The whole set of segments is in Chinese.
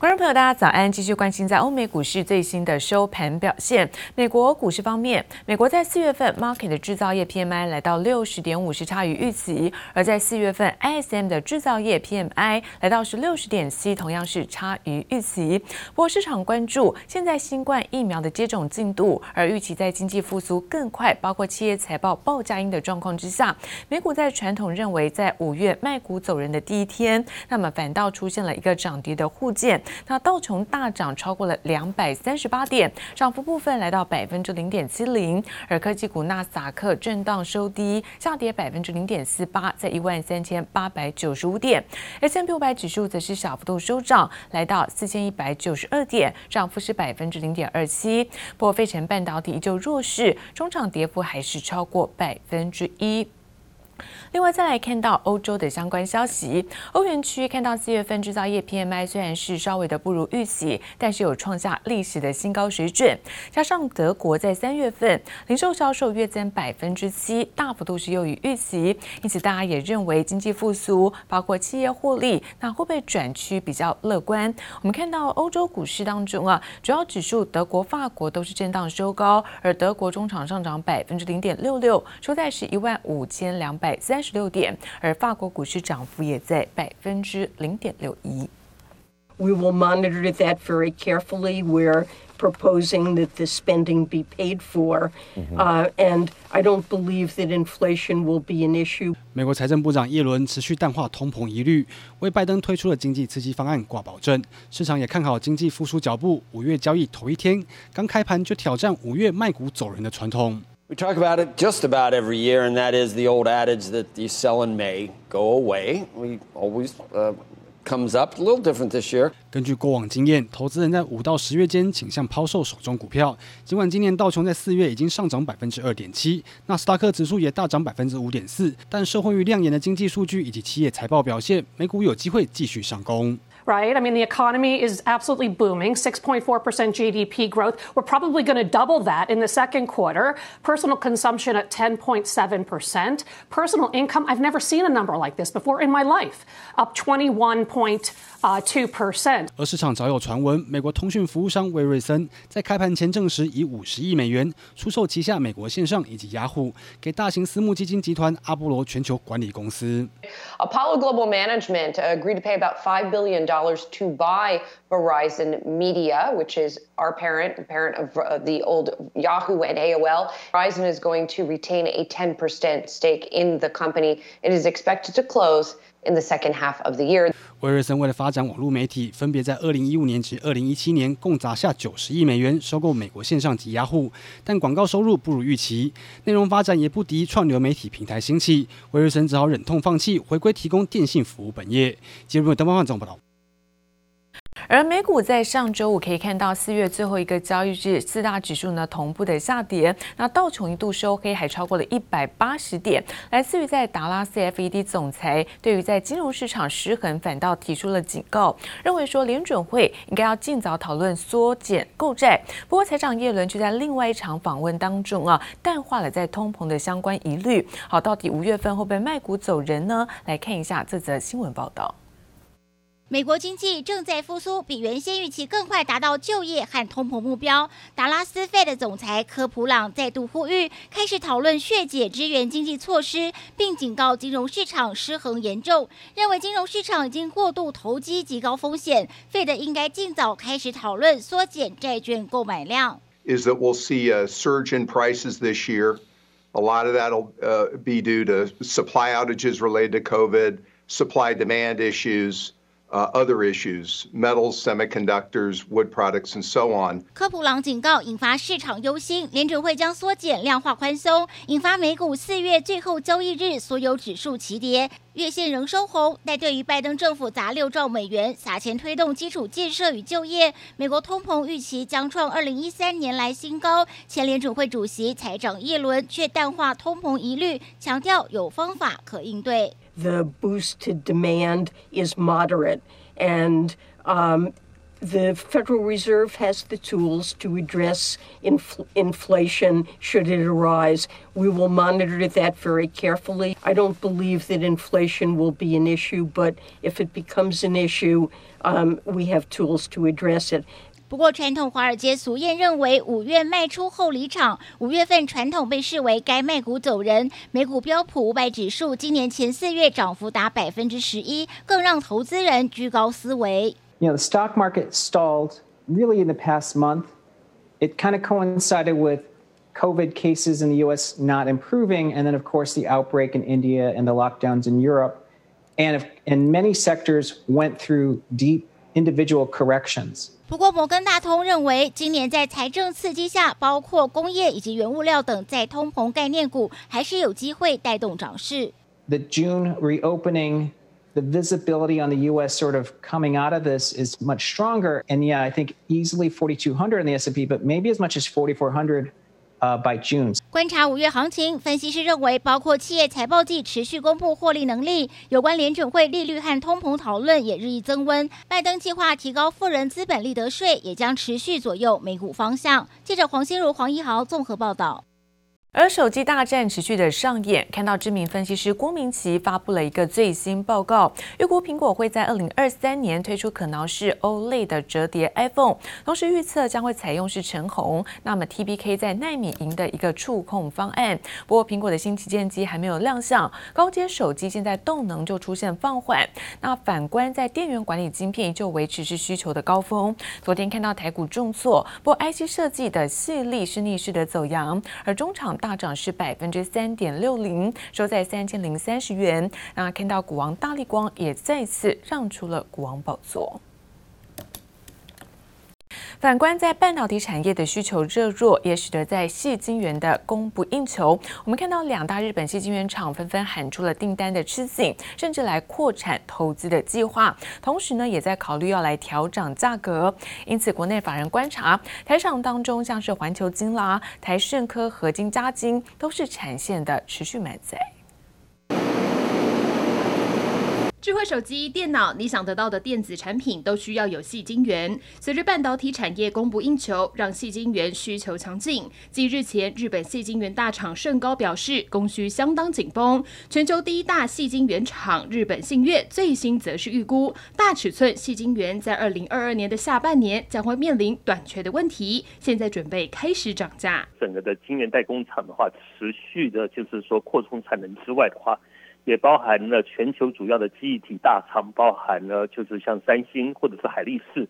观众朋友，大家早安！继续关心在欧美股市最新的收盘表现。美国股市方面，美国在四月份 market 的制造业 PMI 来到六十点五，是差于预期；而在四月份 ISM 的制造业 PMI 来到是六十点七，同样是差于预期。不过市场关注现在新冠疫苗的接种进度，而预期在经济复苏更快，包括企业财报报价音的状况之下，美股在传统认为在五月卖股走人的第一天，那么反倒出现了一个涨跌的互见。那道琼大涨超过了两百三十八点，涨幅部分来到百分之零点七零，而科技股纳斯达克震荡收低，下跌百分之零点四八，在一万三千八百九十五点。S&P 五百指数则是小幅度收涨，来到四千一百九十二点，涨幅是百分之零点二七。不过费城半导体依旧弱势，中场跌幅还是超过百分之一。另外，再来看到欧洲的相关消息，欧元区看到四月份制造业 PMI 虽然是稍微的不如预期，但是有创下历史的新高水准。加上德国在三月份零售销售月增百分之七，大幅度是优于预期，因此大家也认为经济复苏，包括企业获利，那会不会转趋比较乐观？我们看到欧洲股市当中啊，主要指数德国、法国都是震荡收高，而德国中场上涨百分之零点六六，收在是一万五千两百。三十六点，而法国股市涨幅也在百分之零点六一。We will monitor that very carefully. We're proposing that the spending be paid for, uh, and I don't believe that inflation will be an issue. 美国财政部长耶伦持续淡化通膨疑虑，为拜登推出的经济刺激方案挂保证。市场也看好经济复苏脚步。五月交易头一天，刚开盘就挑战五月卖股走人的传统。We talk about it just about every year, and that is the old adage that the sell in May go away. We always uh, comes up a little different this year. 根据过往经验，投资人在五到十月间倾向抛售手中股票。尽管今年道琼在四月已经上涨百分之二点七，纳斯达克指数也大涨百分之五点四，但受惠于亮眼的经济数据以及企业财报表现，美股有机会继续上攻。right? I mean, the economy is absolutely booming 6.4% GDP growth. We're probably going to double that in the second quarter. Personal consumption at 10.7%. Personal income, I've never seen a number like this before in my life, up 21.2%. 而市场早有传闻，美国通讯服务商威瑞森在开盘前证实以五十亿美元出售旗下美国线上以及雅虎给大型私募基金集团阿波罗全球管理公司。 Apollo Global Management agreed to pay about five billion dollars to buy Verizon Media, which is our parent, parent of uh, the old Yahoo and AOL. Verizon is going to retain a 10% stake in the company. It is expected to close in the second half of the year. 威瑞森为了发展网络媒体，分别在二零一五年至二零一七年共砸下九十亿美元收购美国线上及雅虎，但广告收入不如预期，内容发展也不敌串流媒体平台兴起，威瑞森只好忍痛放弃，回归提供电信服务本业。接入登方总报道。而美股在上周五可以看到，四月最后一个交易日，四大指数呢同步的下跌。那道琼一度收黑，还超过了一百八十点。来自于在达拉斯 FED 总裁对于在金融市场失衡，反倒提出了警告，认为说联准会应该要尽早讨论缩减购债。不过财长耶伦却在另外一场访问当中啊，淡化了在通膨的相关疑虑。好，到底五月份会不会卖股走人呢？来看一下这则新闻报道。美国经济正在复苏，比原先预期更快达到就业和通膨目标。达拉斯 Fed 的总裁科普朗再度呼吁，开始讨论削减支援经济措施，并警告金融市场失衡严重，认为金融市场已经过度投机及高风险，Fed 应该尽早开始讨论缩减债券购买量。Is that we'll see a surge in prices this year. A lot of that'll be due to supply outages related to COVID, supply demand issues. Other issues, metals, semiconductors, wood products, and so on. 科普朗警告，引发市场忧心，联准会将缩减量化宽松，引发美股四月最后交易日所有指数齐跌，月线仍收红。但对于拜登政府砸六兆美元撒钱推动基础建设与就业，美国通膨预期将创二零一三年来新高。前联准会主席财长耶伦却淡化通膨疑虑，强调有方法可应对。The boost to demand is moderate, and um, the Federal Reserve has the tools to address infl- inflation should it arise. We will monitor that very carefully. I don't believe that inflation will be an issue, but if it becomes an issue, um, we have tools to address it. 不过，传统华尔街俗谚认为，五月卖出后离场，五月份传统被视为该卖股走人。美股标普五百指数今年前四月涨幅达百分之十一，更让投资人居高思危。You know, the stock market stalled really in the past month. It kind of coincided with COVID cases in the U.S. not improving, and then, of course, the outbreak in India and the lockdowns in Europe. And, if, and many sectors went through deep individual corrections. 不过，摩根大通认为，今年在财政刺激下，包括工业以及原物料等在通膨概念股，还是有机会带动涨势。The June reopening, the visibility on the U.S. sort of coming out of this is much stronger. And yeah, I think easily 4,200 in the S&P, but maybe as much as 4,400. Uh, by June. 观察五月行情，分析师认为，包括企业财报季持续公布获利能力，有关联准会利率和通膨讨论也日益增温。拜登计划提高富人资本利得税，也将持续左右美股方向。记者黄心如、黄一豪综合报道。而手机大战持续的上演，看到知名分析师郭明奇发布了一个最新报告，预估苹果会在二零二三年推出可挠式 OLED 的折叠 iPhone，同时预测将会采用是橙红，那么 TBK 在奈米银的一个触控方案。不过苹果的新旗舰机还没有亮相，高阶手机现在动能就出现放缓。那反观在电源管理晶片就维持是需求的高峰。昨天看到台股重挫，不过 IC 设计的矽力是逆势的走扬，而中场。大涨是百分之三点六零，收在三千零三十元。那看到股王大力光也再次让出了股王宝座。反观在半导体产业的需求热弱，也使得在细晶圆的供不应求。我们看到两大日本细晶圆厂纷纷喊出了订单的吃紧，甚至来扩产投资的计划，同时呢也在考虑要来调涨价格。因此，国内法人观察台厂当中，像是环球晶啦、台胜科、合晶、嘉晶，都是产线的持续满载。智慧手机、电脑，你想得到的电子产品都需要有细晶圆。随着半导体产业供不应求，让细晶圆需求强劲。继日前日本细晶圆大厂盛高表示供需相当紧绷，全球第一大细晶圆厂日本信越最新则是预估大尺寸细晶圆在二零二二年的下半年将会面临短缺的问题，现在准备开始涨价。整个的晶圆代工厂的话，持续的就是说扩充产能之外的话。也包含了全球主要的记忆体大厂，包含了就是像三星或者是海力士，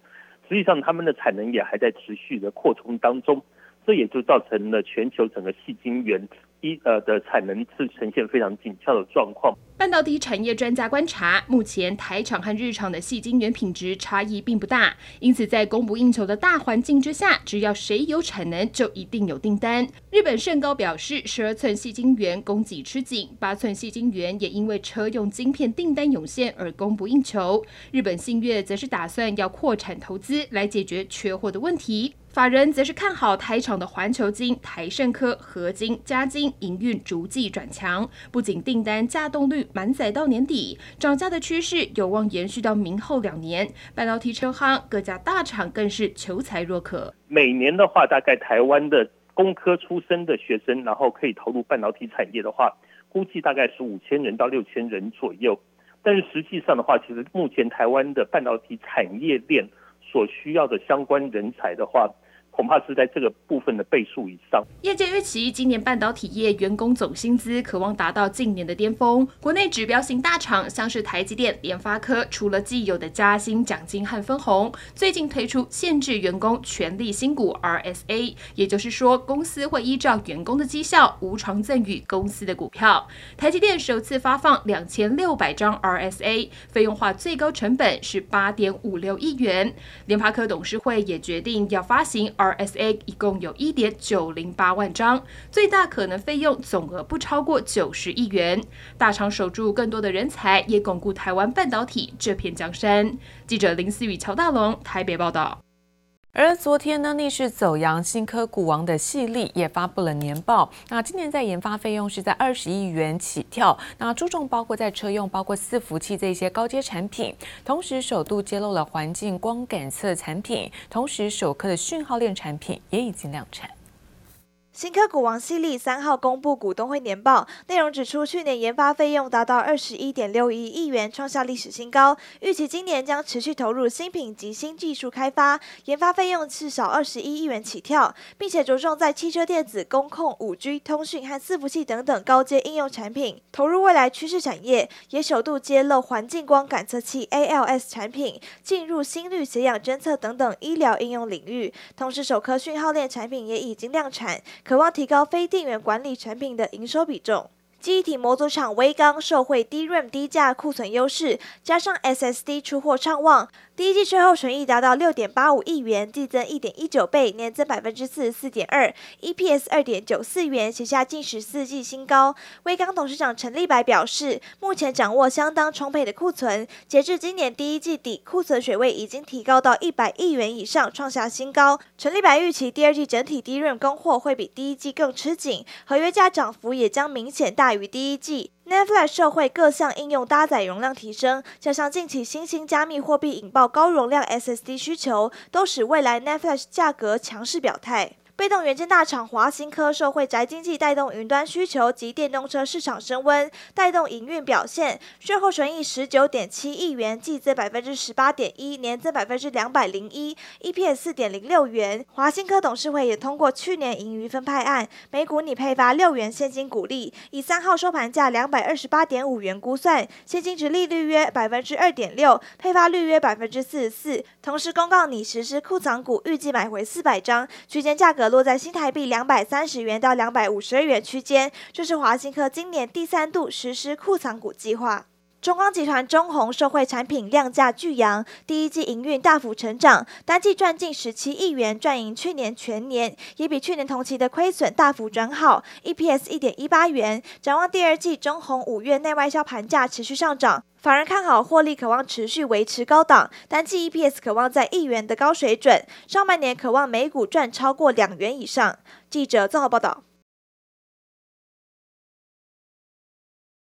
实际上他们的产能也还在持续的扩充当中，这也就造成了全球整个细晶圆一呃的产能是呈现非常紧俏的状况。半导体产业专家观察，目前台厂和日厂的细晶圆品质差异并不大，因此在供不应求的大环境之下，只要谁有产能，就一定有订单。日本盛高表示，十二寸细晶圆供给吃紧，八寸细晶圆也因为车用晶片订单涌现而供不应求。日本信越则是打算要扩产投资来解决缺货的问题。法人则是看好台厂的环球晶、台盛科、合晶、嘉晶营运逐季转强，不仅订单稼动率满载到年底，涨价的趋势有望延续到明后两年。半导体车行各家大厂更是求才若渴。每年的话，大概台湾的工科出身的学生，然后可以投入半导体产业的话，估计大概是五千人到六千人左右。但是实际上的话，其实目前台湾的半导体产业链。所需要的相关人才的话，恐怕是在这个部分的倍数以上。业界预期，今年半导体业员工总薪资可望达到近年的巅峰。国内指标型大厂像是台积电、联发科，除了既有的加薪奖金和分红，最近推出限制员工权利新股 RSA，也就是说，公司会依照员工的绩效无偿赠与公司的股票。台积电首次发放两千六百张 RSA，费用化最高成本是八点五六亿元。联发科董事会也决定要发行。RSA 一共有一点九零八万张，最大可能费用总额不超过九十亿元。大厂守住更多的人才，也巩固台湾半导体这片江山。记者林思雨、乔大龙台北报道。而昨天呢，逆势走阳，新科股王的系列也发布了年报。那今年在研发费用是在二十亿元起跳，那注重包括在车用、包括伺服器这些高阶产品，同时首度揭露了环境光感测产品，同时首颗的讯号链产品也已经量产。新科股王矽力三号公布股东会年报，内容指出，去年研发费用达到二十一点六一亿元，创下历史新高。预期今年将持续投入新品及新技术开发，研发费用至少二十一亿元起跳，并且着重在汽车电子、工控、五 G、通讯和伺服器等等高阶应用产品，投入未来趋势产业，也首度揭露环境光感测器 ALS 产品进入心率血氧侦测等等医疗应用领域，同时首颗讯号链产品也已经量产。渴望提高非电源管理产品的营收比重。记忆体模组厂威刚受惠 DRAM 低价库存优势，加上 SSD 出货畅旺。第一季税后纯益达到六点八五亿元，季增一点一九倍，年增百分之四十四点二，EPS 二点九四元，写下近十四季新高。威刚董事长陈立白表示，目前掌握相当充沛的库存，截至今年第一季底，库存水位已经提高到一百亿元以上，创下新高。陈立白预期第二季整体 DRAM 供货会比第一季更吃紧，合约价涨幅也将明显大于第一季。，Netflix 社会各项应用搭载容量提升，加上近期新兴加密货币引爆高容量 SSD 需求，都使未来 Netflix 价格强势表态。被动元件大厂华新科受惠宅经济带动云端需求及电动车市场升温，带动营运表现。税后纯益十九点七亿元，季增百分之十八点一，年增百分之两百零一，EPS 四点零六元。华新科董事会也通过去年盈余分派案，每股拟配发六元现金股利，以三号收盘价两百二十八点五元估算，现金值利率约百分之二点六，配发率约百分之四十四。同时公告拟实施库藏股，预计买回四百张，区间价格。落在新台币两百三十元到两百五十二元区间，这是华新科今年第三度实施库藏股计划。中光集团中鸿受惠产品量价巨扬，第一季营运大幅成长，单季赚近十七亿元，赚赢去年全年，也比去年同期的亏损大幅转好，EPS 一点一八元。展望第二季，中鸿五月内外销盘价持续上涨。法人看好获利，渴望持续维持高档，单季 EPS 渴望在一元的高水准，上半年渴望每股赚超过两元以上。记者综合报道。